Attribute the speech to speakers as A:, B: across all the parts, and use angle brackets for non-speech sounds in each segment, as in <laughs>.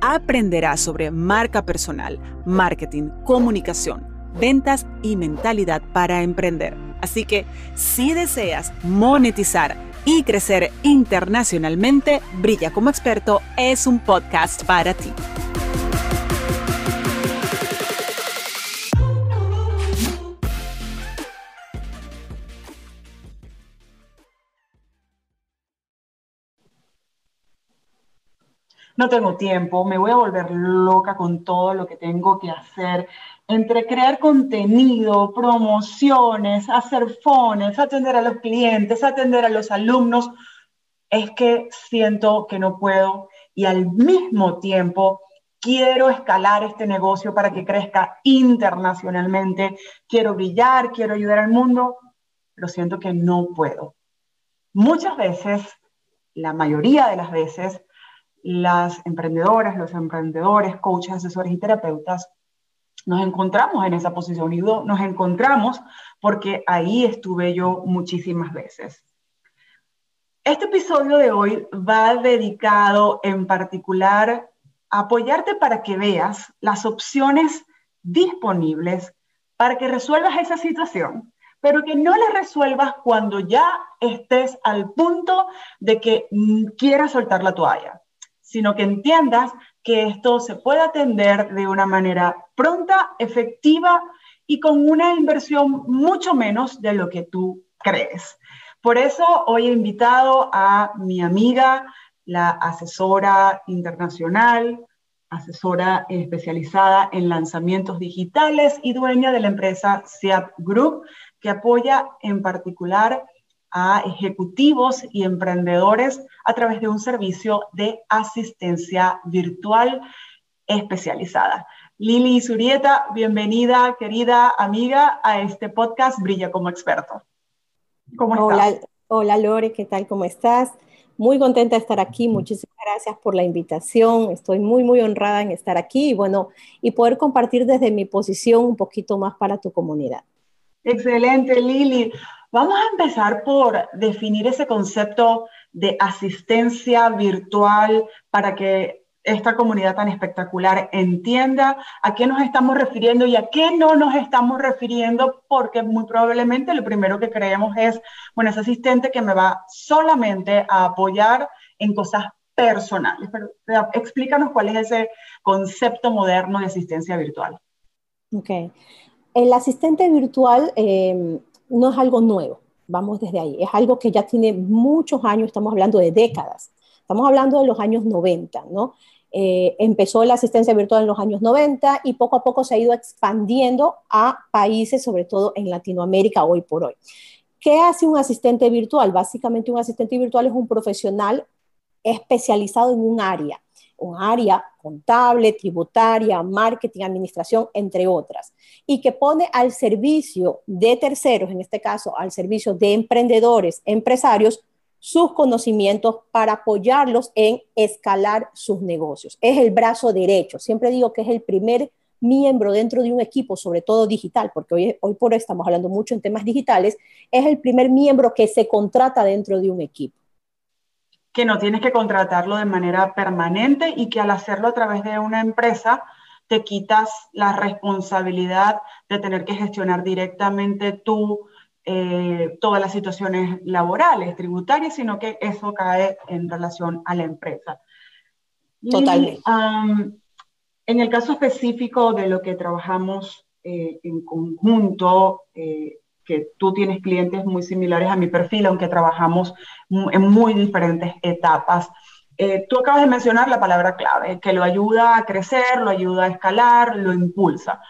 A: aprenderás sobre marca personal, marketing, comunicación, ventas y mentalidad para emprender. Así que si deseas monetizar y crecer internacionalmente, Brilla como experto es un podcast para ti. No tengo tiempo, me voy a volver loca con todo lo que tengo que hacer, entre crear contenido, promociones, hacer fones, atender a los clientes, atender a los alumnos, es que siento que no puedo y al mismo tiempo quiero escalar este negocio para que crezca internacionalmente, quiero brillar, quiero ayudar al mundo, pero siento que no puedo. Muchas veces, la mayoría de las veces, las emprendedoras, los emprendedores, coaches, asesores y terapeutas, nos encontramos en esa posición y nos encontramos porque ahí estuve yo muchísimas veces. Este episodio de hoy va dedicado en particular a apoyarte para que veas las opciones disponibles para que resuelvas esa situación, pero que no la resuelvas cuando ya estés al punto de que quieras soltar la toalla sino que entiendas que esto se puede atender de una manera pronta, efectiva y con una inversión mucho menos de lo que tú crees. Por eso hoy he invitado a mi amiga, la asesora internacional, asesora especializada en lanzamientos digitales y dueña de la empresa SEAP Group, que apoya en particular a ejecutivos y emprendedores a través de un servicio de asistencia virtual especializada. Lili Surieta, bienvenida, querida amiga, a este podcast Brilla como experto.
B: ¿Cómo estás? Hola, hola Lore, ¿qué tal? ¿Cómo estás? Muy contenta de estar aquí. Muchísimas gracias por la invitación. Estoy muy, muy honrada en estar aquí y bueno, y poder compartir desde mi posición un poquito más para tu comunidad.
A: Excelente, Lili. Vamos a empezar por definir ese concepto de asistencia virtual para que esta comunidad tan espectacular entienda a qué nos estamos refiriendo y a qué no nos estamos refiriendo, porque muy probablemente lo primero que creemos es, bueno, ese asistente que me va solamente a apoyar en cosas personales. Pero explícanos cuál es ese concepto moderno de asistencia virtual.
B: Ok. El asistente virtual eh, no es algo nuevo, vamos desde ahí, es algo que ya tiene muchos años, estamos hablando de décadas, estamos hablando de los años 90, ¿no? Eh, empezó la asistencia virtual en los años 90 y poco a poco se ha ido expandiendo a países, sobre todo en Latinoamérica hoy por hoy. ¿Qué hace un asistente virtual? Básicamente un asistente virtual es un profesional especializado en un área un área contable, tributaria, marketing, administración, entre otras, y que pone al servicio de terceros, en este caso al servicio de emprendedores, empresarios, sus conocimientos para apoyarlos en escalar sus negocios. Es el brazo derecho. Siempre digo que es el primer miembro dentro de un equipo, sobre todo digital, porque hoy, hoy por hoy estamos hablando mucho en temas digitales, es el primer miembro que se contrata dentro de un equipo
A: que no tienes que contratarlo de manera permanente y que al hacerlo a través de una empresa te quitas la responsabilidad de tener que gestionar directamente tú eh, todas las situaciones laborales, tributarias, sino que eso cae en relación a la empresa.
B: Totalmente.
A: en el caso específico de lo que trabajamos eh, en conjunto, eh, tú tienes clientes muy similares a mi perfil, aunque trabajamos en muy diferentes etapas. Eh, tú acabas de mencionar la palabra clave, que lo ayuda a crecer, lo ayuda a escalar, lo impulsa.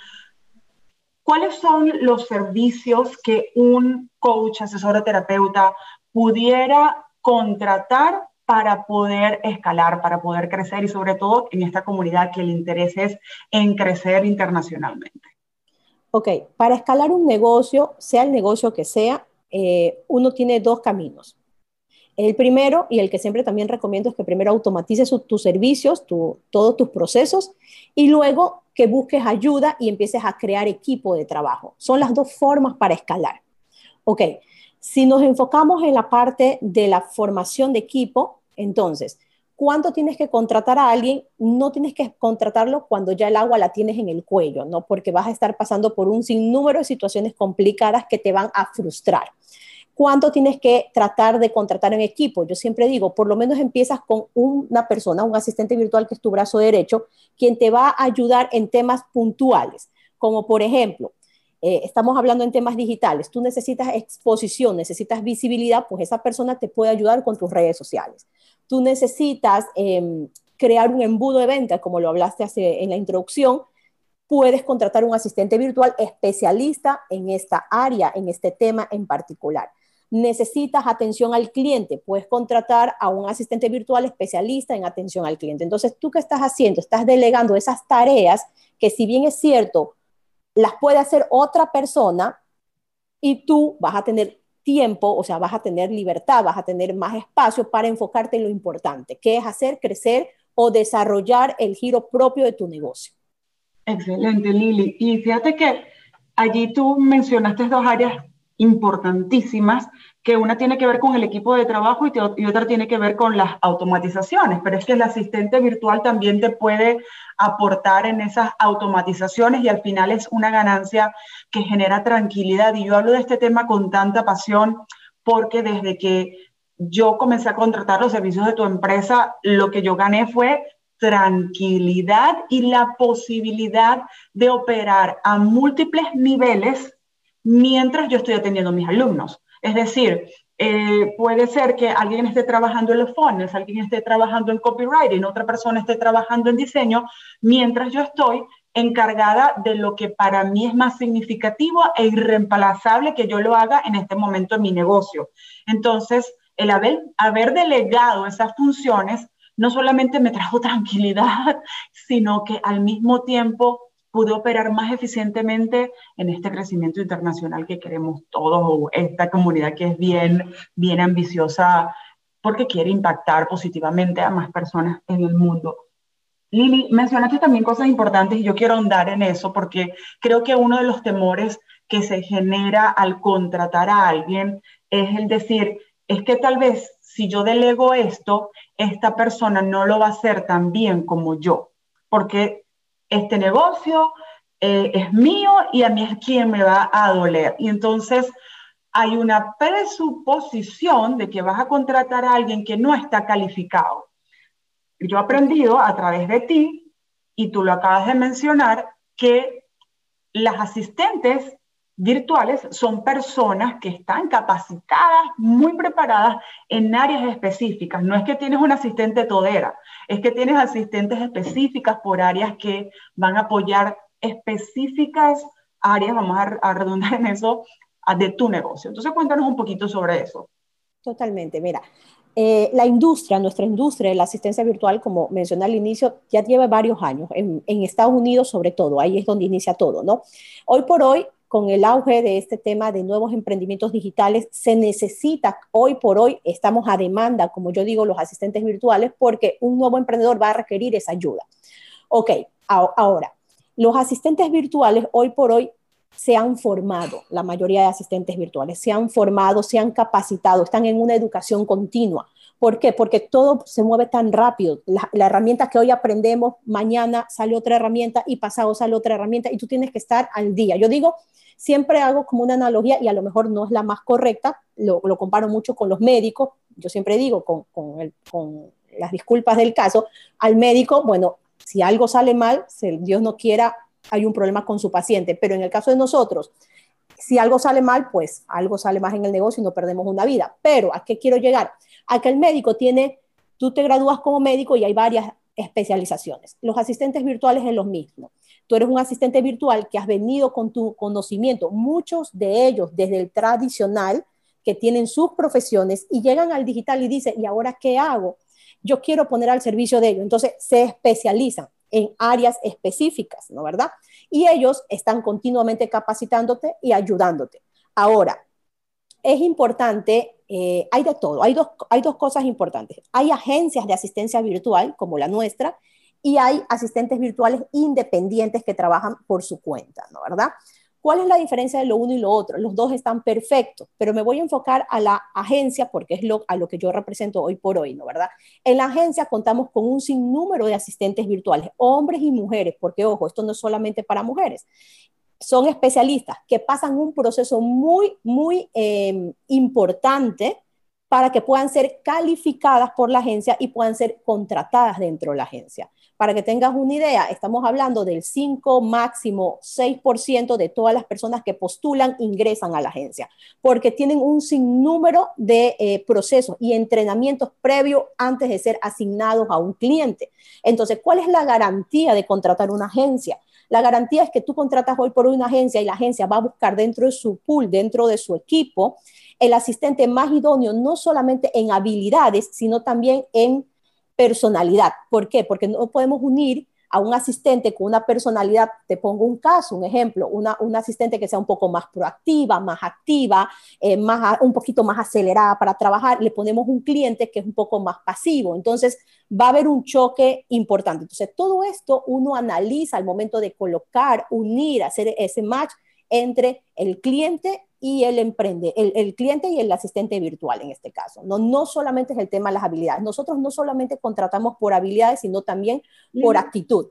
A: ¿Cuáles son los servicios que un coach, asesor o terapeuta pudiera contratar para poder escalar, para poder crecer y sobre todo en esta comunidad que el interés es en crecer internacionalmente?
B: Ok, para escalar un negocio, sea el negocio que sea, eh, uno tiene dos caminos. El primero, y el que siempre también recomiendo, es que primero automatices tus servicios, todos tus procesos, y luego que busques ayuda y empieces a crear equipo de trabajo. Son las dos formas para escalar. Ok, si nos enfocamos en la parte de la formación de equipo, entonces, ¿cuándo tienes que contratar a alguien? No tienes que contratarlo cuando ya el agua la tienes en el cuello, ¿no? Porque vas a estar pasando por un sinnúmero de situaciones complicadas que te van a frustrar. ¿Cuánto tienes que tratar de contratar en equipo? Yo siempre digo, por lo menos empiezas con una persona, un asistente virtual que es tu brazo derecho, quien te va a ayudar en temas puntuales, como por ejemplo, eh, estamos hablando en temas digitales, tú necesitas exposición, necesitas visibilidad, pues esa persona te puede ayudar con tus redes sociales. Tú necesitas em, crear un embudo de venta, como lo hablaste hace, en la introducción, puedes contratar un asistente virtual especialista en esta área, en este tema en particular necesitas atención al cliente, puedes contratar a un asistente virtual especialista en atención al cliente. Entonces, ¿tú qué estás haciendo? Estás delegando esas tareas que si bien es cierto, las puede hacer otra persona y tú vas a tener tiempo, o sea, vas a tener libertad, vas a tener más espacio para enfocarte en lo importante, que es hacer crecer o desarrollar el giro propio de tu negocio.
A: Excelente, Lili. Y fíjate que allí tú mencionaste dos áreas importantísimas, que una tiene que ver con el equipo de trabajo y, y, otra tiene que ver con las automatizaciones, pero es que el asistente virtual también te puede aportar en esas automatizaciones y al final es una ganancia que genera tranquilidad. Y yo hablo de este tema con tanta pasión porque desde que yo comencé a contratar los servicios de tu empresa, lo que yo gané fue tranquilidad y la posibilidad de operar a múltiples niveles mientras yo estoy atendiendo a mis alumnos. Es decir, eh, puede ser que alguien esté trabajando en los funnels, alguien esté trabajando en copywriting, otra persona esté trabajando en diseño, mientras yo estoy encargada de lo que para mí es más significativo e irreemplazable que yo lo haga en este momento en mi negocio. Entonces, el haber, haber delegado esas funciones no solamente me trajo <laughs> tranquilidad, sino que al mismo tiempo pude operar más eficientemente en este crecimiento internacional que queremos todos, o esta comunidad que es bien, bien ambiciosa porque quiere impactar positivamente a más personas en el mundo. Lili, mencionaste también cosas importantes y yo quiero ahondar en eso porque creo que uno de los temores que se genera al contratar a alguien es el decir, es que tal vez si yo delego esto, esta persona no lo va a hacer tan bien como yo, porque este negocio eh, es mío y a mí es quien me va a doler. Y entonces hay una presuposición de que vas a contratar a alguien que no está calificado. Yo he aprendido a través de ti, y tú lo acabas de mencionar, que las asistentes virtuales son personas que están capacitadas, muy preparadas en áreas específicas. No es que tienes un asistente todera, es que tienes asistentes específicas por áreas que van a apoyar específicas áreas, vamos a, redundar en eso, de tu negocio. Entonces cuéntanos un poquito sobre eso.
B: Totalmente, mira. Eh, la industria, nuestra industria de la asistencia virtual, como mencioné al inicio, ya lleva varios años, en, en Estados Unidos sobre todo, ahí es donde inicia todo, ¿no? Hoy por hoy con el auge de este tema de nuevos emprendimientos digitales, se necesita, hoy por hoy, estamos a demanda, como yo digo, los asistentes virtuales, porque un nuevo emprendedor va a requerir esa ayuda. Ok, ahora, los asistentes virtuales hoy por hoy se han formado, la mayoría de asistentes virtuales, se han formado, se han capacitado, están en una educación continua. ¿Por qué? Porque todo se mueve tan rápido. La, la, herramienta que hoy aprendemos, mañana sale otra herramienta y pasado sale otra herramienta y tú tienes que estar al día. Yo digo, siempre hago como una analogía y a lo mejor no es la más correcta, lo, comparo mucho con los médicos, yo siempre digo con, con, las disculpas del caso, al médico, bueno, si algo sale mal, si Dios no quiera, hay un problema con su paciente, pero en el caso de nosotros, si algo sale mal, pues algo sale más en el negocio y no perdemos una vida. Pero ¿a qué quiero llegar? A que el médico tiene, tú te gradúas como médico y hay varias especializaciones. Los asistentes virtuales es lo mismo. Tú eres un asistente virtual que has venido con tu conocimiento, muchos de ellos desde el tradicional, que tienen sus profesiones y llegan al digital y dicen, ¿y ahora qué hago? yo quiero poner al servicio de ellos. Entonces se especializan en áreas específicas, ¿no verdad? Y ellos están continuamente capacitándote y ayudándote. Ahora, es importante, eh, hay de todo, hay dos, hay dos cosas importantes. Hay agencias de asistencia virtual como la nuestra y hay asistentes virtuales independientes que trabajan por su cuenta, ¿no verdad? ¿Cuál es la diferencia de lo uno y lo otro? Los dos están perfectos, pero me voy a enfocar a la agencia porque es lo, a lo que yo represento hoy por hoy, ¿no verdad? En la agencia contamos con un sinnúmero de asistentes virtuales, hombres y mujeres, porque ojo, esto no es solamente para mujeres. Son especialistas que pasan un proceso muy, muy eh, importante para que puedan ser calificadas por la agencia y puedan ser contratadas dentro de la agencia. Para que tengas una idea, estamos hablando del 5, máximo 6% de todas las personas que postulan ingresan a la agencia, porque tienen un sinnúmero de eh, procesos y entrenamientos previos antes de ser asignados a un cliente. Entonces, ¿cuál es la garantía de contratar una agencia? La garantía es que tú contratas hoy por una agencia y la agencia va a buscar dentro de su pool, dentro de su equipo, el asistente más idóneo, no solamente en habilidades, sino también en personalidad. ¿Por qué? Porque no podemos unir a un asistente con una personalidad, te pongo un caso, un ejemplo, una, asistente que sea un poco más proactiva, más activa, eh, más, un poquito más acelerada para trabajar, le ponemos un cliente que es un poco más pasivo. Entonces, va a haber un choque importante. Entonces, todo esto uno analiza al momento de colocar, unir, hacer ese match entre el cliente y el emprende, el, cliente y el asistente virtual en este caso. No, no solamente es el tema de las habilidades. Nosotros no solamente contratamos por habilidades, sino también por actitud.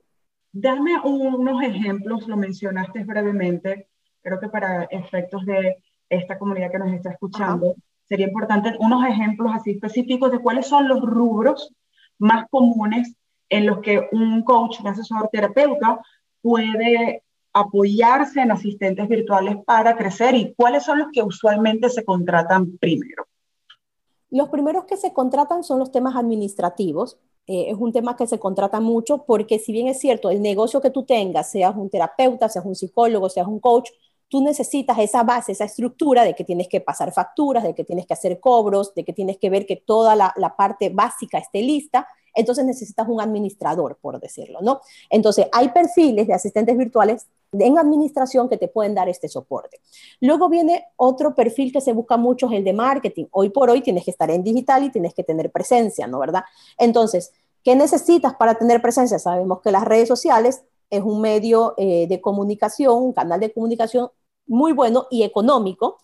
A: Dame unos ejemplos, lo mencionaste brevemente, creo que para efectos de esta comunidad que nos está escuchando, sería importante unos ejemplos así específicos de cuáles son los rubros más comunes en los que un coach, un asesor terapeuta puede apoyarse en asistentes virtuales para crecer y cuáles son los que usualmente se contratan primero?
B: Los primeros que se contratan son los temas administrativos. Eh, es un tema que se contrata mucho porque si bien es cierto, el negocio que tú tengas, seas un terapeuta, seas un psicólogo, seas un coach, tú necesitas esa base, esa estructura de que tienes que pasar facturas, de que tienes que hacer cobros, de que tienes que ver que toda la, la parte básica esté lista entonces necesitas un administrador, por decirlo, ¿no? Entonces, hay perfiles de asistentes virtuales en administración que te pueden dar este soporte. Luego viene otro perfil que se busca mucho, es el de marketing. Hoy por hoy tienes que estar en digital y tienes que tener presencia, ¿no? ¿Verdad? Entonces, ¿qué necesitas para tener presencia? Sabemos que las redes sociales es un medio eh, de comunicación, un canal de comunicación muy bueno y económico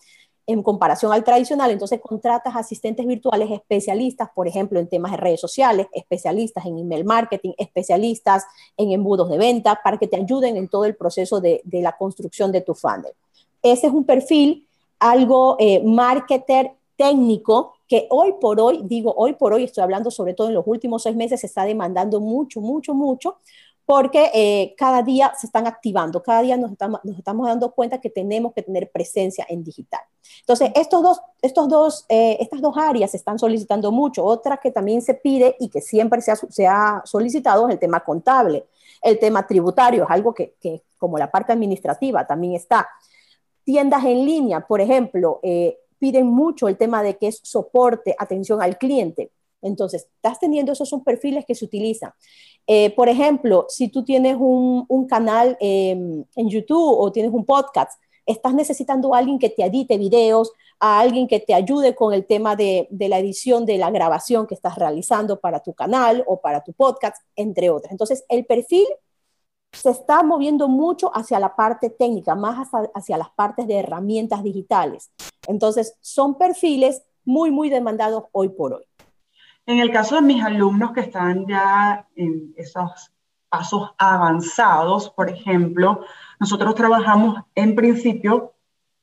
B: en comparación al tradicional, entonces contratas asistentes virtuales especialistas, por ejemplo, en temas de redes sociales, especialistas en email marketing, especialistas en embudos de venta, para que te ayuden en todo el proceso de, la construcción de tu funnel. Ese es un perfil, algo eh, marketer técnico, que hoy por hoy, digo hoy por hoy, estoy hablando sobre todo en los últimos seis meses, se está demandando mucho, mucho, mucho, porque eh, cada día se están activando, cada día nos estamos, dando cuenta que tenemos que tener presencia en digital. Entonces, estos dos, estos dos, eh, estas dos áreas se están solicitando mucho. Otra que también se pide y que siempre se ha, solicitado es el tema contable, el tema tributario, es algo que, que, como la parte administrativa también está. Tiendas en línea, por ejemplo, eh, piden mucho el tema de que es soporte, atención al cliente. Entonces, estás teniendo, esos son perfiles que se utilizan. Eh, por ejemplo, si tú tienes un, canal em, en YouTube o tienes un podcast, estás necesitando a alguien que te edite videos, a alguien que te ayude con el tema de, de, la edición de la grabación que estás realizando para tu canal o para tu podcast, entre otras. Entonces, el perfil se está moviendo mucho hacia la parte técnica, más hacia, hacia las partes de herramientas digitales. Entonces, son perfiles muy, muy demandados hoy por hoy.
A: En el caso de mis alumnos que están ya en esos pasos avanzados, por ejemplo, nosotros trabajamos en principio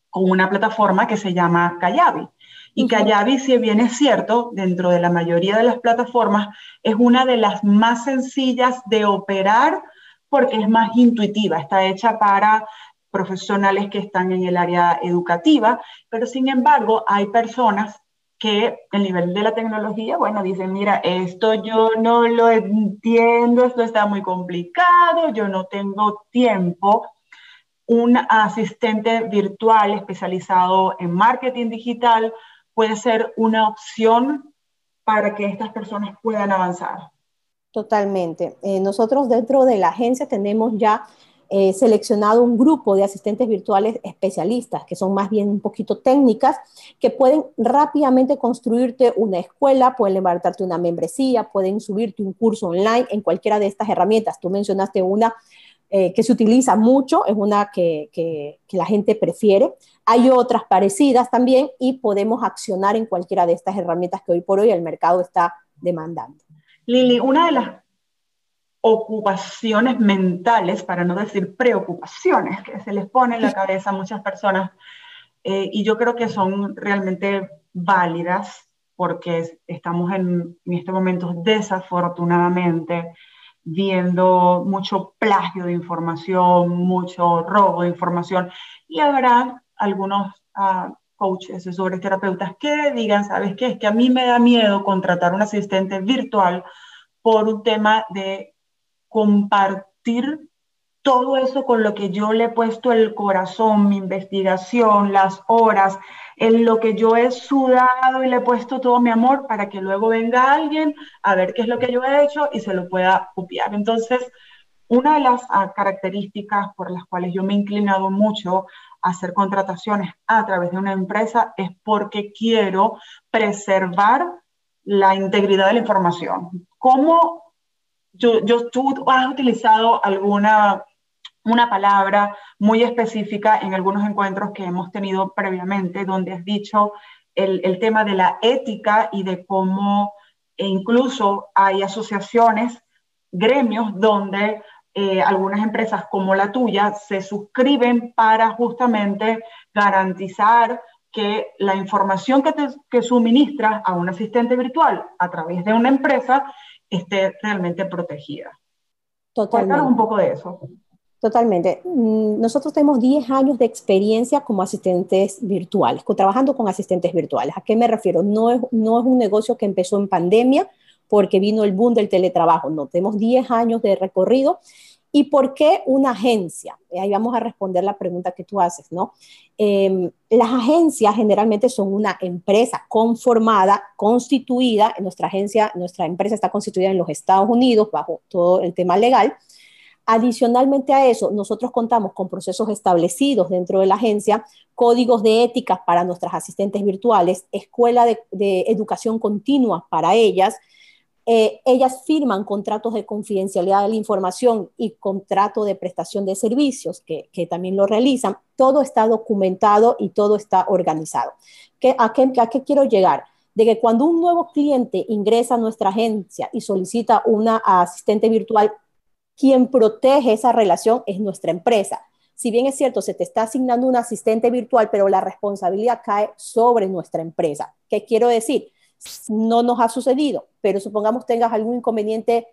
A: con una plataforma que se llama Kayabi. Y Kayabi, si bien es cierto, dentro de la mayoría de las plataformas, es una de las más sencillas de operar porque es más intuitiva, está hecha para profesionales que están en el área educativa, pero sin embargo hay personas que el nivel de la tecnología, bueno, dicen, mira, esto yo no lo entiendo, esto está muy complicado, yo no tengo tiempo. Un asistente virtual especializado en marketing digital puede ser una opción para que estas personas puedan avanzar.
B: Totalmente. Eh, nosotros dentro de la agencia tenemos ya eh, seleccionado un grupo de asistentes virtuales especialistas, que son más bien un poquito técnicas, que pueden rápidamente construirte una escuela, pueden levantarte una membresía, pueden subirte un curso online en cualquiera de estas herramientas. Tú mencionaste una eh, que se utiliza mucho, es una que, que, la gente prefiere. Hay otras parecidas también y podemos accionar en cualquiera de estas herramientas que hoy por hoy el mercado está demandando.
A: Lili, una de las ocupaciones mentales, para no decir preocupaciones, que se les pone en la cabeza a muchas personas, eh, y yo creo que son realmente válidas porque estamos en, en este momento desafortunadamente viendo mucho plagio de información, mucho robo de información, y habrá algunos uh, coaches, asesores, terapeutas que digan, ¿sabes qué? Es que a mí me da miedo contratar un asistente virtual por un tema de compartir todo eso con lo que yo le he puesto el corazón, mi investigación, las horas, en lo que yo he sudado y le he puesto todo mi amor para que luego venga alguien a ver qué es lo que yo he hecho y se lo pueda copiar. Entonces, una de las ah, características por las cuales yo me he inclinado mucho hacer contrataciones a través de una empresa es porque quiero preservar la integridad de la información. ¿Cómo yo, yo, tú has utilizado alguna una palabra muy específica en algunos encuentros que hemos tenido previamente, donde has dicho el, el tema de la ética y de cómo e incluso hay asociaciones, gremios, donde eh, algunas empresas como la tuya se suscriben para justamente garantizar que la información que, te, que suministras a un asistente virtual a través de una empresa esté realmente protegida.
B: Totalmente.
A: Cuéntanos un poco de eso.
B: Totalmente. Mm, nosotros tenemos 10 años de experiencia como asistentes virtuales, trabajando con asistentes virtuales. ¿A qué me refiero? No es, no es un negocio que empezó en pandemia, porque vino el boom del teletrabajo. No, tenemos 10 años de recorrido. ¿Y por qué una agencia? Ahí vamos a responder la pregunta que tú haces, ¿no? Em, las agencias generalmente son una empresa conformada, constituida. Nuestra agencia, nuestra empresa está constituida en los Estados Unidos bajo todo el tema legal. Adicionalmente a eso, nosotros contamos con procesos establecidos dentro de la agencia, códigos de ética para nuestras asistentes virtuales, escuela de educación continua para ellas, eh, ellas firman contratos de confidencialidad de la información y contrato de prestación de servicios, que, también lo realizan. Todo está documentado y todo está organizado. ¿Qué, a, qué, ¿A qué quiero llegar? De que cuando un nuevo cliente ingresa a nuestra agencia y solicita una asistente virtual, quien protege esa relación es nuestra empresa. Si bien es cierto, se te está asignando un asistente virtual, pero la responsabilidad cae sobre nuestra empresa. ¿Qué quiero decir? No nos ha sucedido, pero supongamos tengas algún inconveniente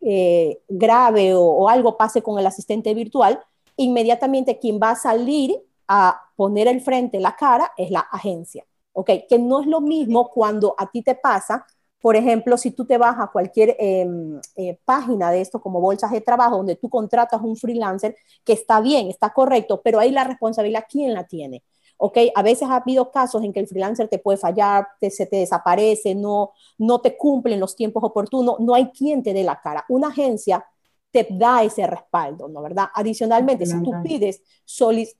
B: eh, grave o, algo pase con el asistente virtual, inmediatamente quien va a salir a poner el frente, la cara, es la agencia. ¿Ok? Que no es lo mismo cuando a ti te pasa, por ejemplo, si tú te vas a cualquier em, eh, página de esto como bolsas de trabajo donde tú contratas un freelancer, que está bien, está correcto, pero ahí la responsabilidad, ¿quién la tiene? ¿Ok? A veces ha habido casos en que el freelancer te puede fallar, se te desaparece, no, no te cumplen los tiempos oportunos, no hay quien te dé la cara. Una agencia te da ese respaldo, ¿no? ¿Verdad? Adicionalmente, si tú pides,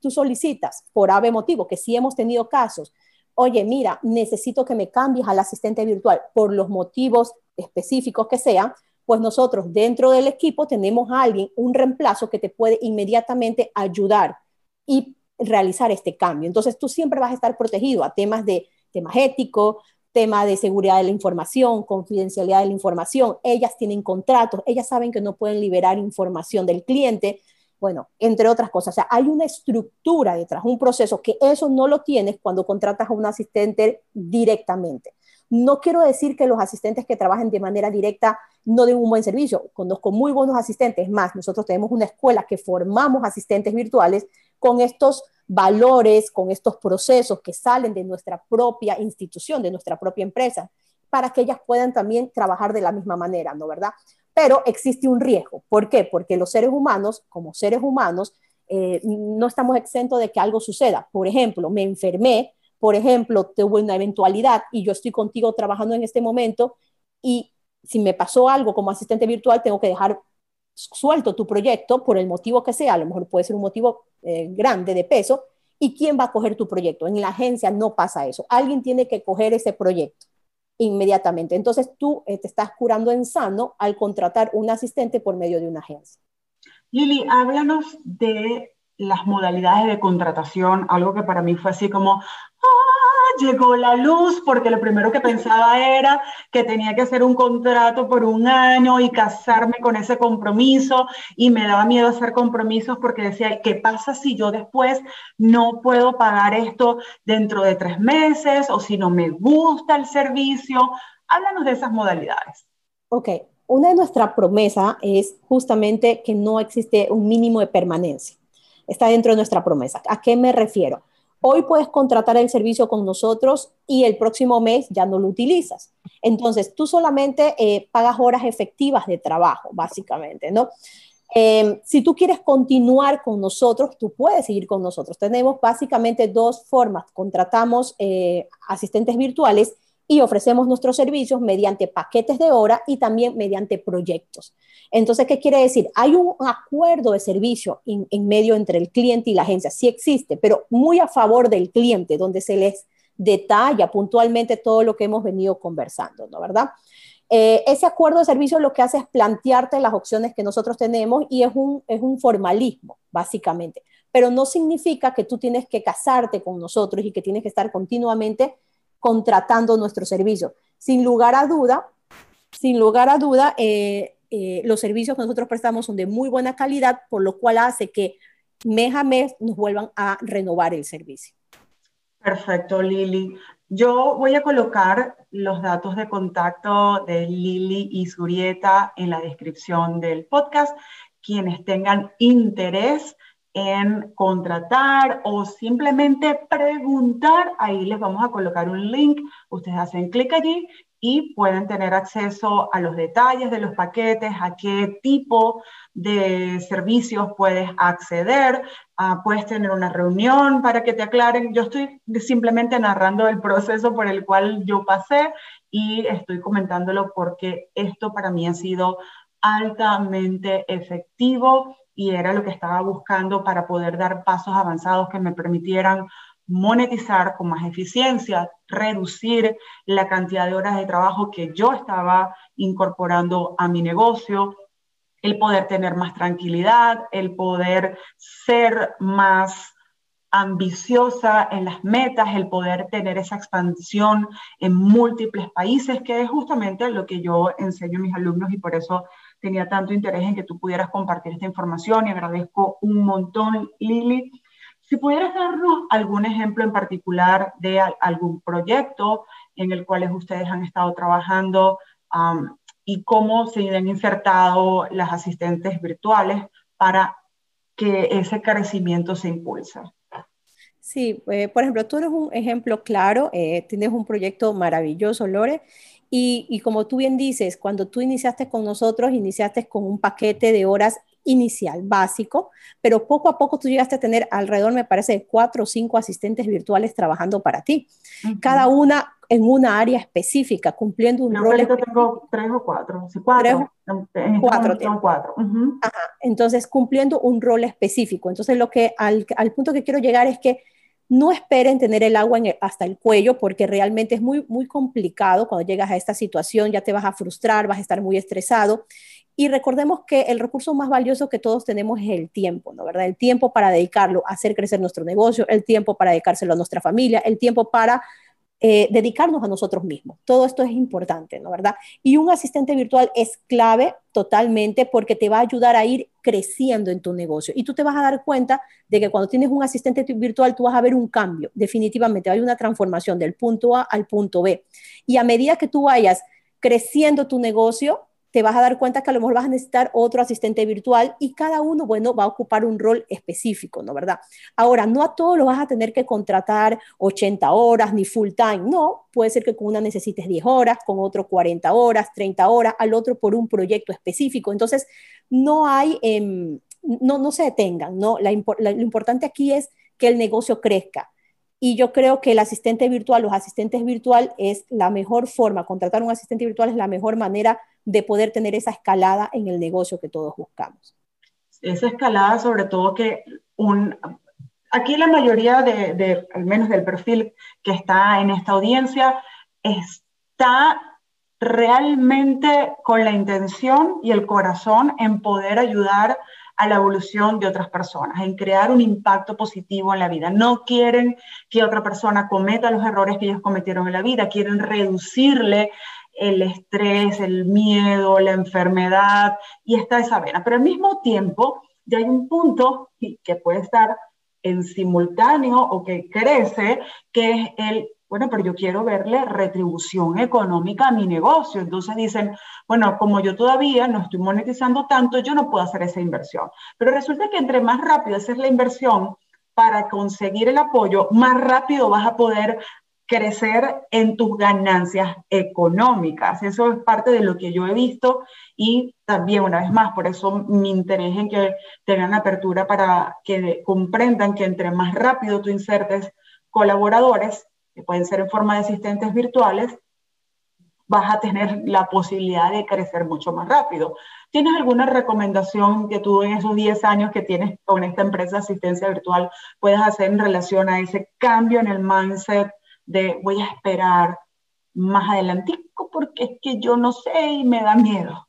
B: tú solicitas por ave motivo, que sí hemos tenido casos, oye, mira, necesito que me cambies al asistente virtual por los motivos específicos que sean, pues nosotros dentro del equipo tenemos a alguien, un reemplazo que te puede inmediatamente ayudar y realizar este cambio. Entonces tú siempre vas a estar protegido a temas de temas éticos, tema de seguridad de la información, confidencialidad de la información. Ellas tienen contratos, ellas saben que no pueden liberar información del cliente, bueno, entre otras cosas. O sea, hay una estructura detrás, un proceso que eso no lo tienes cuando contratas a un asistente directamente. No quiero decir que los asistentes que trabajen de manera directa no den un buen servicio. Conozco muy buenos asistentes. Más, nosotros tenemos una escuela que formamos asistentes virtuales con estos valores, con estos procesos que salen de nuestra propia institución, de nuestra propia empresa, para que ellas puedan también trabajar de la misma manera, ¿no verdad? Pero existe un riesgo. ¿Por qué? Porque los seres humanos, como seres humanos, eh, no estamos exentos de que algo suceda. Por ejemplo, me enfermé, por ejemplo, tuve una eventualidad y yo estoy contigo trabajando en este momento y si me pasó algo como asistente virtual, tengo que dejar suelto tu proyecto por el motivo que sea, a lo mejor puede ser un motivo eh, grande de peso, ¿y quién va a coger tu proyecto? En la agencia no pasa eso, alguien tiene que coger ese proyecto inmediatamente. Entonces tú eh, te estás curando en sano al contratar un asistente por medio de una agencia.
A: Lili, háblanos de las modalidades de contratación, algo que para mí fue así como, llegó la luz porque lo primero que pensaba era que tenía que hacer un contrato por un año y casarme con ese compromiso y me daba miedo hacer compromisos porque decía, ¿qué pasa si yo después no puedo pagar esto dentro de tres meses o si no me gusta el servicio? Háblanos de esas modalidades.
B: Ok, una de nuestras promesas es justamente que no existe un mínimo de permanencia. Está dentro de nuestra promesa. ¿A qué me refiero? Hoy puedes contratar el servicio con nosotros y el próximo mes ya no lo utilizas. Entonces, tú solamente eh, pagas horas efectivas de trabajo, básicamente, ¿no? Em, si tú quieres continuar con nosotros, tú puedes seguir con nosotros. Tenemos básicamente dos formas. Contratamos eh, asistentes virtuales y ofrecemos nuestros servicios mediante paquetes de hora y también mediante proyectos. Entonces, ¿qué quiere decir? Hay un acuerdo de servicio en, medio entre el cliente y la agencia, sí existe, pero muy a favor del cliente, donde se les detalla puntualmente todo lo que hemos venido conversando, ¿no? ¿Verdad? Eh, ese acuerdo de servicio lo que hace es plantearte las opciones que nosotros tenemos y es un, es un formalismo, básicamente. Pero no significa que tú tienes que casarte con nosotros y que tienes que estar continuamente contratando nuestro servicio. Sin lugar a duda, sin lugar a duda, eh, eh, los servicios que nosotros prestamos son de muy buena calidad, por lo cual hace que mes a mes nos vuelvan a renovar el servicio.
A: Perfecto, Lili. Yo voy a colocar los datos de contacto de Lili y Surieta en la descripción del podcast. Quienes tengan interés en contratar o simplemente preguntar, ahí les vamos a colocar un link, ustedes hacen clic allí y pueden tener acceso a los detalles de los paquetes, a qué tipo de servicios puedes acceder, ah, puedes tener una reunión para que te aclaren. Yo estoy simplemente narrando el proceso por el cual yo pasé y estoy comentándolo porque esto para mí ha sido altamente efectivo y era lo que estaba buscando para poder dar pasos avanzados que me permitieran monetizar con más eficiencia, reducir la cantidad de horas de trabajo que yo estaba incorporando a mi negocio, el poder tener más tranquilidad, el poder ser más ambiciosa en las metas, el poder tener esa expansión en múltiples países, que es justamente lo que yo enseño a mis alumnos y por eso tenía tanto interés en que tú pudieras compartir esta información y agradezco un montón, Lili. Si pudieras darnos algún ejemplo en particular de algún proyecto en el cual ustedes han estado trabajando y cómo se han insertado las asistentes virtuales para que ese crecimiento se impulse.
B: Sí, eh, por ejemplo, tú eres un ejemplo claro, eh, tienes un proyecto maravilloso, Lore, y, como tú bien dices, cuando tú iniciaste con nosotros, iniciaste con un paquete de horas inicial, básico, pero poco a poco tú llegaste a tener alrededor, me parece, de cuatro o cinco asistentes virtuales trabajando para ti, cada una en una área específica, cumpliendo un rol.
A: Yo tengo tres o cuatro, sí, cuatro. Este cuatro,
B: cuatro. Entonces, cumpliendo un rol específico. Entonces, lo que al, al punto que quiero llegar es que no esperen tener el agua hasta el cuello porque realmente es muy, muy complicado cuando llegas a esta situación, ya te vas a frustrar, vas a estar muy estresado. Y recordemos que el recurso más valioso que todos tenemos es el tiempo, ¿no? ¿Verdad? El tiempo para dedicarlo a hacer crecer nuestro negocio, el tiempo para dedicárselo a nuestra familia, el tiempo para eh, dedicarnos a nosotros mismos. Todo esto es importante, ¿no? ¿Verdad? Y un asistente virtual es clave totalmente porque te va a ayudar a ir creciendo en tu negocio. Y tú te vas a dar cuenta de que cuando tienes un asistente virtual, tú vas a ver un cambio, definitivamente, hay una transformación del punto A al punto B. Y a medida que tú vayas creciendo tu negocio, te vas a dar cuenta que a lo mejor vas a necesitar otro asistente virtual y cada uno, bueno, va a ocupar un rol específico, ¿no? ¿Verdad? Ahora, no a todos lo vas a tener que contratar 80 horas ni full time, no, puede ser que con una necesites 10 horas, con otro 40 horas, 30 horas, al otro por un proyecto específico. Entonces, no hay, em, no, no se detengan, ¿no? lo importante aquí es que el negocio crezca Y yo creo que el asistente virtual, los asistentes virtual es la mejor forma, contratar un asistente virtual es la mejor manera de poder tener esa escalada en el negocio que todos buscamos.
A: Esa escalada, sobre todo que un, aquí la mayoría de, al menos del perfil que está en esta audiencia, está realmente con la intención y el corazón en poder ayudar a la evolución de otras personas, en crear un impacto positivo en la vida. No quieren que otra persona cometa los errores que ellos cometieron en la vida, quieren reducirle el estrés, el miedo, la enfermedad, y está esa vena. Pero al mismo tiempo, ya hay un punto que puede estar en simultáneo o que crece, que es el, bueno, pero yo quiero verle retribución económica a mi negocio. Entonces dicen, bueno, como yo todavía no estoy monetizando tanto, yo no puedo hacer esa inversión. Pero resulta que entre más rápido haces la inversión para conseguir el apoyo, más rápido vas a poder crecer en tus ganancias económicas. Eso es parte de lo que yo he visto y también, una vez más, por eso mi interés en que tengan apertura para que comprendan que entre más rápido tú insertes colaboradores, que pueden ser en forma de asistentes virtuales, vas a tener la posibilidad de crecer mucho más rápido. ¿Tienes alguna recomendación que tú en esos 10 años que tienes con esta empresa de asistencia virtual puedes hacer en relación a ese cambio en el mindset de voy a esperar más adelantico porque es que yo no sé y me da miedo.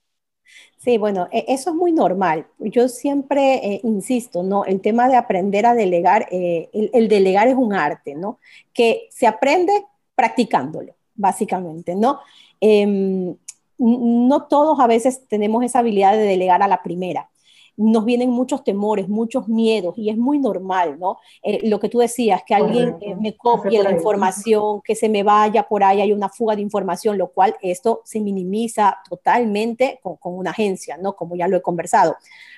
B: Sí, bueno, e, eso es muy normal. Yo siempre eh, insisto, ¿no? El tema de aprender a delegar, eh, el, delegar es un arte, ¿no? Que se aprende practicándolo, básicamente, ¿no? Em, no todos a veces tenemos esa habilidad de delegar a la primera nos vienen muchos temores, muchos miedos y es muy normal, ¿no? Eh, lo que tú decías, que alguien eh, me copie la información, que se me vaya por ahí, hay una fuga de información, lo cual esto se minimiza totalmente con, con una agencia, ¿no? Como ya lo he conversado.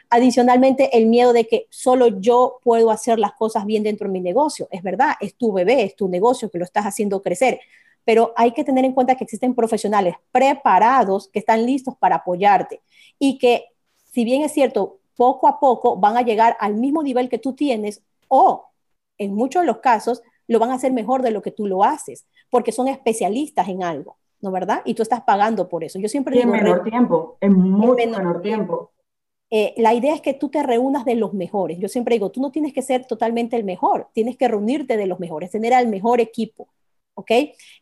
B: Adicionalmente, el miedo de que solo yo puedo hacer las cosas bien dentro de mi negocio. Es verdad, es tu bebé, es tu negocio que lo estás haciendo crecer, pero hay que tener en cuenta que existen profesionales preparados que están listos para apoyarte y que, si bien es cierto, poco a poco van a llegar al mismo nivel que tú tienes o, en muchos de los casos, lo van a hacer mejor de lo que tú lo haces, porque son especialistas en algo, ¿no verdad? Y tú estás pagando por eso. Yo siempre
A: en menor tiempo, en muy menor, tiempo.
B: Eh, la idea es que tú te reúnas de los mejores. Yo siempre digo, tú no tienes que ser totalmente el mejor, tienes que reunirte de los mejores, tener al mejor equipo. ¿Ok?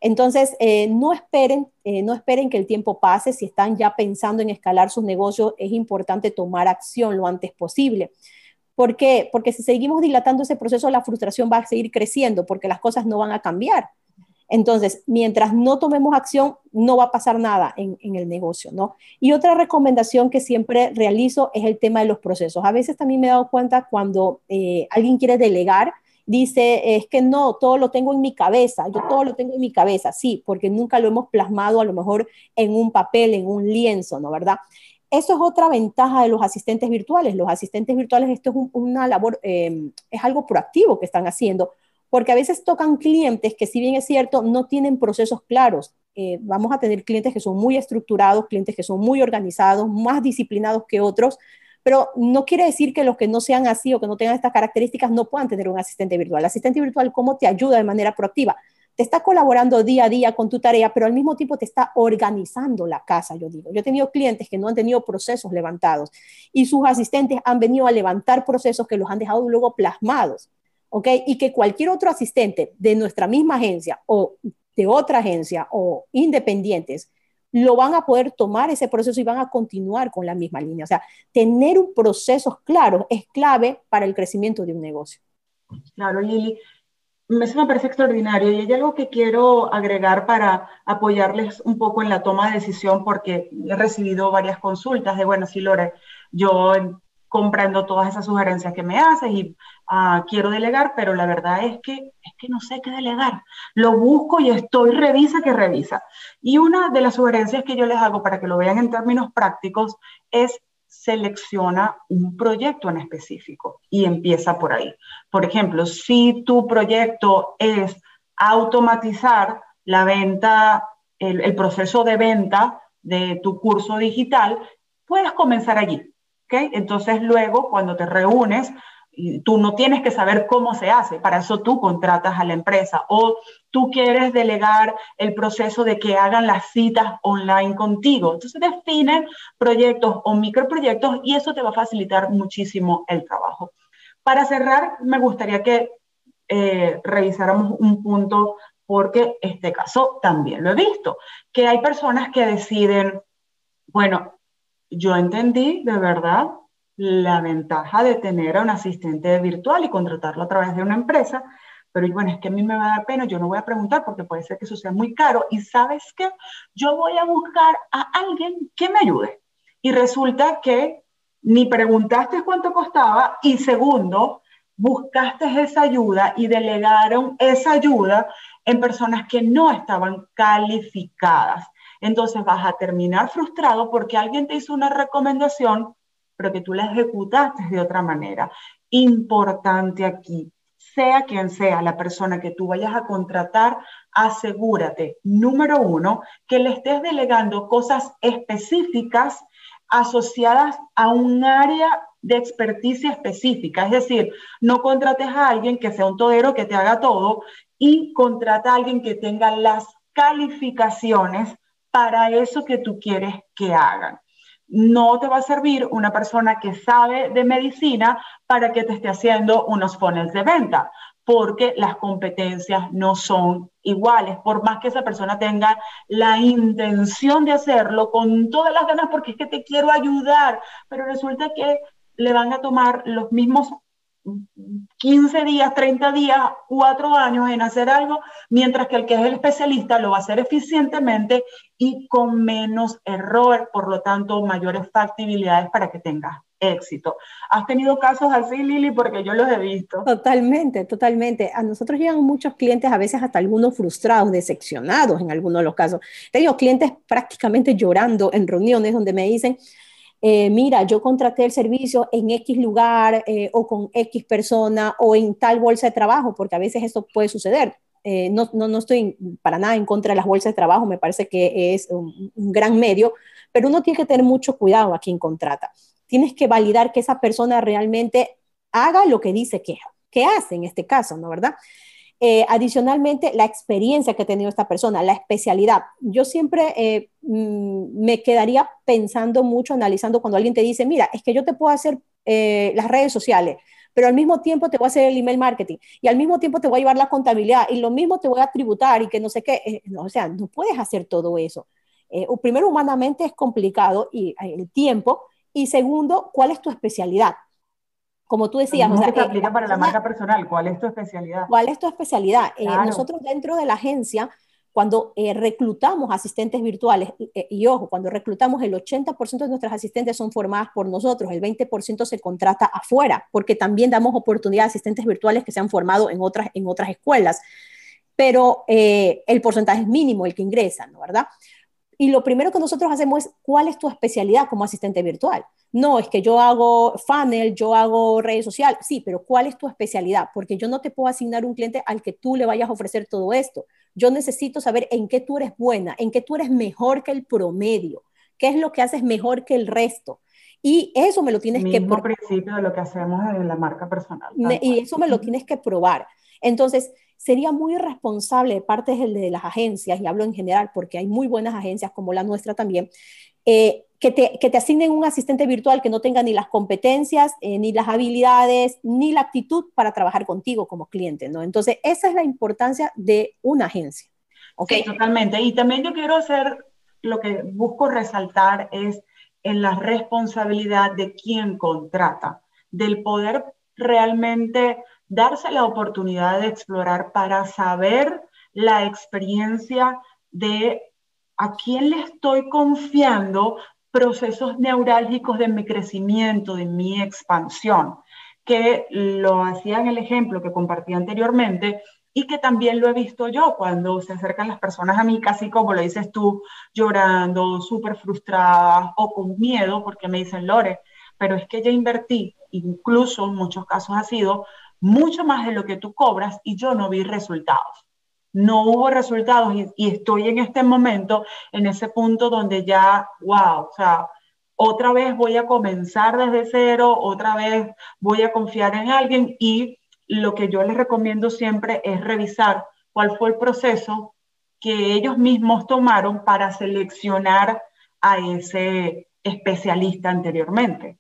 B: Entonces, eh, no, esperen, eh, no esperen que el tiempo pase. Si están ya pensando en escalar sus negocios, es importante tomar acción lo antes posible. ¿Por qué? Porque si seguimos dilatando ese proceso, la frustración va a seguir creciendo porque las cosas no van a cambiar. Entonces, mientras no tomemos acción, no va a pasar nada en, el negocio, ¿no? Y otra recomendación que siempre realizo es el tema de los procesos. A veces también me he dado cuenta cuando eh, alguien quiere delegar, dice, es que no, todo lo tengo en mi cabeza, yo todo lo tengo en mi cabeza, sí, porque nunca lo hemos plasmado a lo mejor en un papel, en un lienzo, ¿no? ¿Verdad? Eso es otra ventaja de los asistentes virtuales. Los asistentes virtuales, esto es una labor, em, es algo proactivo que están haciendo, porque a veces tocan clientes que si bien es cierto, no tienen procesos claros. Eh, vamos a tener clientes que son muy estructurados, clientes que son muy organizados, más disciplinados que otros, pero no quiere decir que los que no sean así o que no tengan estas características no puedan tener un asistente virtual. El asistente virtual, ¿cómo te ayuda de manera proactiva? Te está colaborando día a día con tu tarea, pero al mismo tiempo te está organizando la casa, yo digo. Yo he tenido clientes que no han tenido procesos levantados y sus asistentes han venido a levantar procesos que los han dejado luego plasmados, ¿ok? Y que cualquier otro asistente de nuestra misma agencia o de otra agencia o independientes lo van a poder tomar ese proceso y van a continuar con la misma línea. O sea, tener un proceso claro es clave para el crecimiento de un negocio.
A: Claro, Lili. Me parece extraordinario y hay algo que quiero agregar para apoyarles un poco en la toma de decisión porque he recibido varias consultas de, bueno, sí, Lore, yo comprendo todas esas sugerencias que me haces y ah, quiero delegar, pero la verdad es que, es que no sé qué delegar. Lo busco y estoy, revisa que revisa. Y una de las sugerencias que yo les hago para que lo vean en términos prácticos es selecciona un proyecto en específico y empieza por ahí. Por ejemplo, si tu proyecto es automatizar la venta, el, el proceso de venta de tu curso digital, puedes comenzar allí entonces luego, cuando te reúnes, tú no tienes que saber cómo se hace, para eso tú contratas a la empresa o tú quieres delegar el proceso de que hagan las citas online contigo. Entonces define proyectos o microproyectos y eso te va a facilitar muchísimo el trabajo. Para cerrar, me gustaría que eh, revisáramos un punto porque este caso también lo he visto, que hay personas que deciden, bueno, yo entendí de verdad la ventaja de tener a un asistente virtual y contratarlo a través de una empresa, pero bueno, es que a mí me va a dar pena, yo no voy a preguntar porque puede ser que eso muy caro y sabes qué, yo voy a buscar a alguien que me ayude. Y resulta que ni preguntaste cuánto costaba y segundo, buscaste esa ayuda y delegaron esa ayuda en personas que no estaban calificadas. Entonces vas a terminar frustrado porque alguien te hizo una recomendación pero que tú la ejecutaste de otra manera. Importante aquí, sea quien sea la persona que tú vayas a contratar, asegúrate, número uno, que le estés delegando cosas específicas asociadas a un área de experticia específica. Es decir, no contrates a alguien que sea un todero que te haga todo y contrata a alguien que tenga las calificaciones para eso que tú quieres que hagan. No te va a servir una persona que sabe de medicina para que te esté haciendo unos funnels de venta, porque las competencias no son iguales, por más que esa persona tenga la intención de hacerlo con todas las ganas, porque es que te quiero ayudar, pero resulta que le van a tomar los mismos 15 días, 30 días, 4 años en hacer algo, mientras que el que es el especialista lo va a hacer eficientemente y con menos error, por lo tanto, mayores factibilidades para que tengas éxito. ¿Has tenido casos así, Lili? Porque yo los he visto.
B: Totalmente, totalmente. A nosotros llegan muchos clientes, a veces hasta algunos frustrados, decepcionados en algunos de los casos. Tengo clientes prácticamente llorando en reuniones donde me dicen, eh, mira, yo contraté el servicio en X lugar eh, o con X persona o en tal bolsa de trabajo, porque a veces esto puede suceder. Eh, no, no, no, estoy para nada en contra de las bolsas de trabajo, me parece que es un, gran medio, pero uno tiene que tener mucho cuidado a quien contrata. Tienes que validar que esa persona realmente haga lo que dice que, que hace en este caso, ¿no? ¿Verdad? Eh, adicionalmente, la experiencia que ha tenido esta persona, la especialidad. Yo siempre eh, mm, me quedaría pensando mucho, analizando cuando alguien te dice, mira, es que yo te puedo hacer eh, las redes sociales, pero al mismo tiempo te voy a hacer el email marketing y al mismo tiempo te voy a llevar la contabilidad y lo mismo te voy a tributar y que no sé qué. o sea, no puedes hacer todo eso. primero, humanamente es complicado y el tiempo. Y segundo, ¿cuál es tu especialidad? Como tú decías.
A: ¿Cómo se aplica para la marca personal? ¿Cuál es tu especialidad?
B: ¿Cuál es tu especialidad? Eh, nosotros dentro de la agencia, cuando eh, reclutamos asistentes virtuales, eh, y ojo, cuando reclutamos el 80% de nuestras asistentes son formadas por nosotros, el 20% se contrata afuera, porque también damos oportunidad a asistentes virtuales que se han formado en otras, en otras escuelas, pero el porcentaje es mínimo el que ingresa, ¿no? ¿verdad? Y lo primero que nosotros hacemos es, ¿cuál es tu especialidad como asistente virtual? No, es que yo hago funnel, yo hago redes sociales, sí, pero ¿cuál es tu especialidad? Porque yo no te puedo asignar un cliente al que tú le vayas a ofrecer todo esto. Yo necesito saber en qué tú eres buena, en qué tú eres mejor que el promedio, qué es lo que haces mejor que el resto. Y eso me lo tienes
A: que
B: probar.
A: principio de lo que hacemos en la marca personal.
B: y eso me lo tienes que probar. Entonces, sería muy irresponsable de parte de las agencias, y hablo en general porque hay muy buenas agencias como la nuestra también, eh, que, te, que, te, asignen un asistente virtual que no tenga ni las competencias, eh, ni las habilidades, ni la actitud para trabajar contigo como cliente, ¿no? Entonces, esa es la importancia de una agencia.
A: ¿okay? Sí, totalmente. Y también yo quiero hacer, lo que busco resaltar es en la responsabilidad de quien contrata, del poder realmente darse la oportunidad de explorar para saber la experiencia de a quién le estoy confiando procesos neurálgicos de mi crecimiento, de mi expansión, que lo hacía en el ejemplo que compartí anteriormente y que también lo he visto yo cuando se acercan las personas a mí, casi como lo dices tú, llorando, súper frustradas o con miedo, porque me dicen, Lore, pero es que ya invertí, incluso en muchos casos ha sido mucho más de lo que tú cobras y yo no vi resultados. No hubo resultados y, estoy en este momento, en ese punto donde ya, wow, o sea, otra vez voy a comenzar desde cero, otra vez voy a confiar en alguien y lo que yo les recomiendo siempre es revisar cuál fue el proceso que ellos mismos tomaron para seleccionar a ese especialista anteriormente.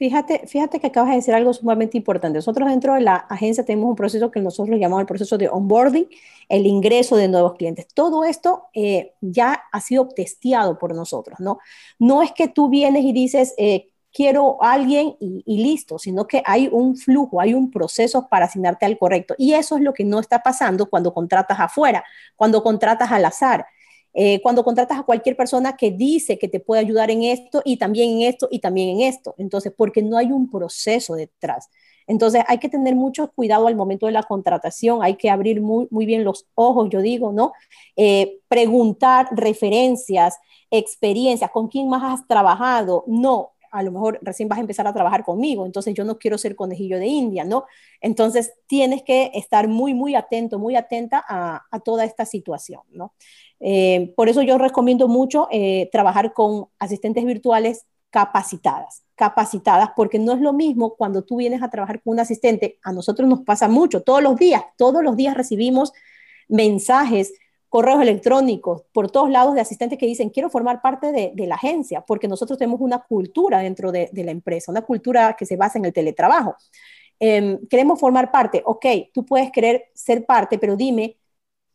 B: Fíjate, fíjate que acabas de decir algo sumamente importante. Nosotros dentro de la agencia tenemos un proceso que nosotros llamamos el proceso de onboarding, el ingreso de nuevos clientes. Todo esto eh, ya ha sido testeado por nosotros, ¿no? No es que tú vienes y dices, eh, quiero alguien y, y, listo, sino que hay un flujo, hay un proceso para asignarte al correcto. Y eso es lo que no está pasando cuando contratas afuera, cuando contratas al azar. Eh, cuando contratas a cualquier persona que dice que te puede ayudar en esto y también en esto y también en esto. Entonces, porque no hay un proceso detrás. Entonces, hay que tener mucho cuidado al momento de la contratación, hay que abrir muy, bien los ojos, yo digo, ¿no? Eh, preguntar referencias, experiencias, con quién más has trabajado. No, a lo mejor recién vas a empezar a trabajar conmigo, entonces yo no quiero ser conejillo de India, ¿no? Entonces tienes que estar muy, muy atento, muy atenta a, toda esta situación, ¿no? Eh, por eso yo recomiendo mucho eh, trabajar con asistentes virtuales capacitadas, capacitadas, porque no es lo mismo cuando tú vienes a trabajar con un asistente, a nosotros nos pasa mucho, todos los días, todos los días recibimos mensajes, correos electrónicos por todos lados de asistentes que dicen, quiero formar parte de, la agencia, porque nosotros tenemos una cultura dentro de, la empresa, una cultura que se basa en el teletrabajo. Em, queremos formar parte, ok, tú puedes querer ser parte, pero dime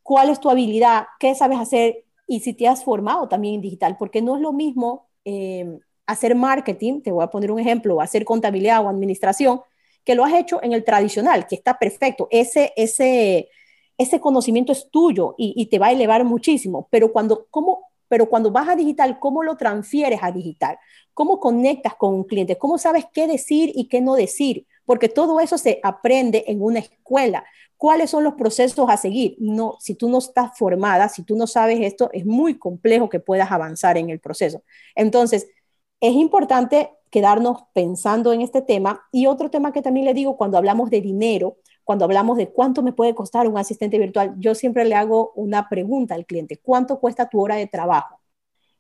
B: cuál es tu habilidad, qué sabes hacer y si te has formado también en digital, porque no es lo mismo em, hacer marketing, te voy a poner un ejemplo, hacer contabilidad o administración, que lo has hecho en el tradicional, que está perfecto. Ese, ese, ese conocimiento es tuyo y, te va a elevar muchísimo, pero cuando, ¿cómo, pero cuando vas a digital, ¿cómo lo transfieres a digital? ¿Cómo conectas con un cliente? ¿Cómo sabes qué decir y qué no decir? Porque todo eso se aprende en una escuela. ¿Cuáles son los procesos a seguir? No, si tú no estás formada, si tú no sabes esto, es muy complejo que puedas avanzar en el proceso. Entonces, es importante quedarnos pensando en este tema. Y otro tema que también le digo cuando hablamos de dinero, cuando hablamos de cuánto me puede costar un asistente virtual, yo siempre le hago una pregunta al cliente, ¿cuánto cuesta tu hora de trabajo?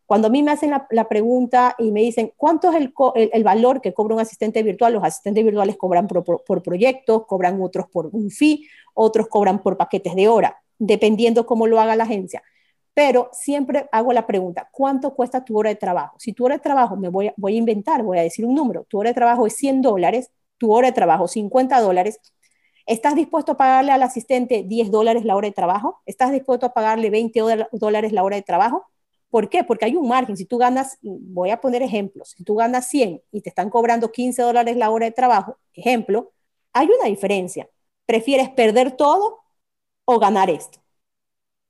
B: Cuando a mí me hacen la, pregunta y me dicen, ¿cuánto es el, valor que cobra un asistente virtual? Los asistentes virtuales cobran por, por, proyectos, cobran otros por un fee, otros cobran por paquetes de hora, dependiendo cómo lo haga la agencia. Pero siempre hago la pregunta, ¿cuánto cuesta tu hora de trabajo? Si tu hora de trabajo, me voy a, voy a inventar, voy a decir un número, tu hora de trabajo es 100 dólares, tu hora de trabajo 50 dólares, ¿estás dispuesto a pagarle al asistente 10 dólares la hora de trabajo? ¿Estás dispuesto a pagarle 20 dólares la hora de trabajo? ¿Por qué? Porque hay un margen. Si tú ganas, voy a poner ejemplos, si tú ganas 100 y te están cobrando 15 dólares la hora de trabajo, ejemplo, hay una diferencia. ¿Prefieres perder todo o ganar esto?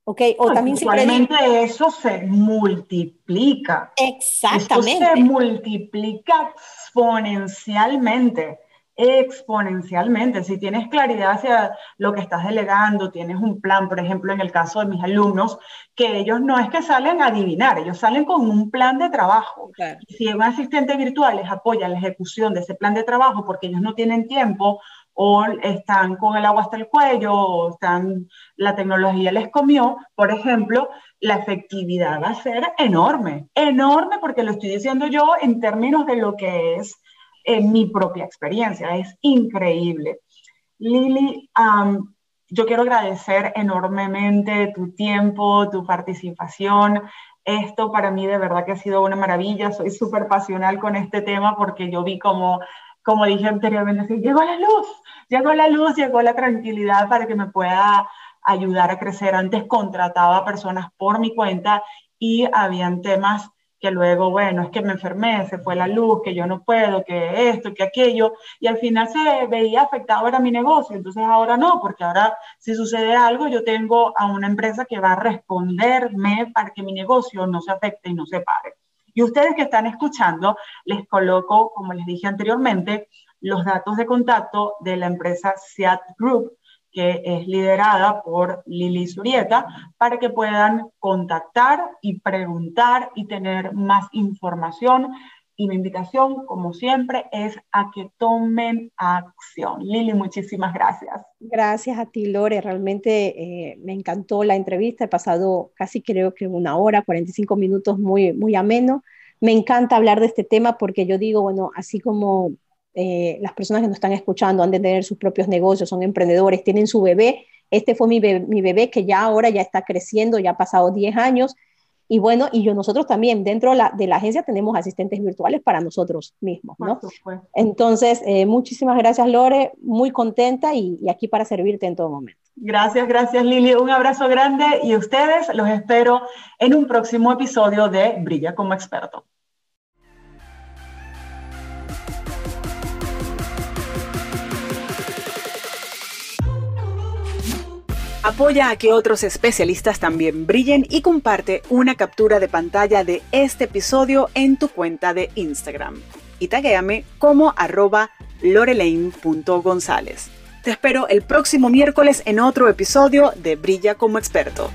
B: ¿Ok? O también
A: simplemente eso se multiplica.
B: Exactamente.
A: Eso se multiplica exponencialmente exponencialmente. Si tienes claridad hacia lo que estás delegando, tienes un plan, por ejemplo, en el caso de mis alumnos, que ellos no es que salen a adivinar, ellos salen con un plan de trabajo. si un asistente virtual les apoya en la ejecución de ese plan de trabajo porque ellos no tienen tiempo o están con el agua hasta el cuello o están, la tecnología les comió, por ejemplo, la efectividad va a ser enorme, enorme porque lo estoy diciendo yo en términos de lo que es en mi propia experiencia. Es increíble. Lili, yo quiero agradecer enormemente tu tiempo, tu participación. Esto para mí de verdad que ha sido una maravilla. Soy súper pasional con este tema porque yo vi como, como dije anteriormente, llegó la luz, llegó la luz, llegó la tranquilidad para que me pueda ayudar a crecer. Antes contrataba personas por mi cuenta y habían temas que luego, bueno, es que me enfermé, se fue la luz, que yo no puedo, que esto, que aquello, y al final se veía afectado era mi negocio, entonces ahora no, porque ahora si sucede algo, yo tengo a una empresa que va a responderme para que mi negocio no se afecte y no se pare. Y ustedes que están escuchando, les coloco, como les dije anteriormente, los datos de contacto de la empresa SEAT Group, que es liderada por Lili Surieta, para que puedan contactar y preguntar y tener más información. Y mi invitación, como siempre, es a que tomen acción. Lili, muchísimas gracias.
B: Gracias a ti, Lore. Realmente eh, me encantó la entrevista. He pasado casi creo que una hora, 45 minutos muy, muy ameno. Me encanta hablar de este tema porque yo digo, bueno, así como eh, las personas que nos están escuchando han de tener sus propios negocios, son emprendedores, tienen su bebé, este fue mi bebé, mi bebé que ya ahora ya está creciendo, ya ha pasado 10 años y bueno, y yo nosotros también dentro de la, agencia tenemos asistentes virtuales para nosotros mismos, ¿no? Entonces, eh, muchísimas gracias Lore, muy contenta y, y aquí para servirte en todo momento.
A: Gracias, gracias Lili. Un abrazo grande y ustedes los espero en un próximo episodio de Brilla como experto. Apoya a que otros especialistas también brillen y comparte una captura de pantalla de este episodio en tu cuenta de Instagram. Y taguéame como arroba lorelaine.gonzález. Te espero el próximo miércoles en otro episodio de Brilla como experto.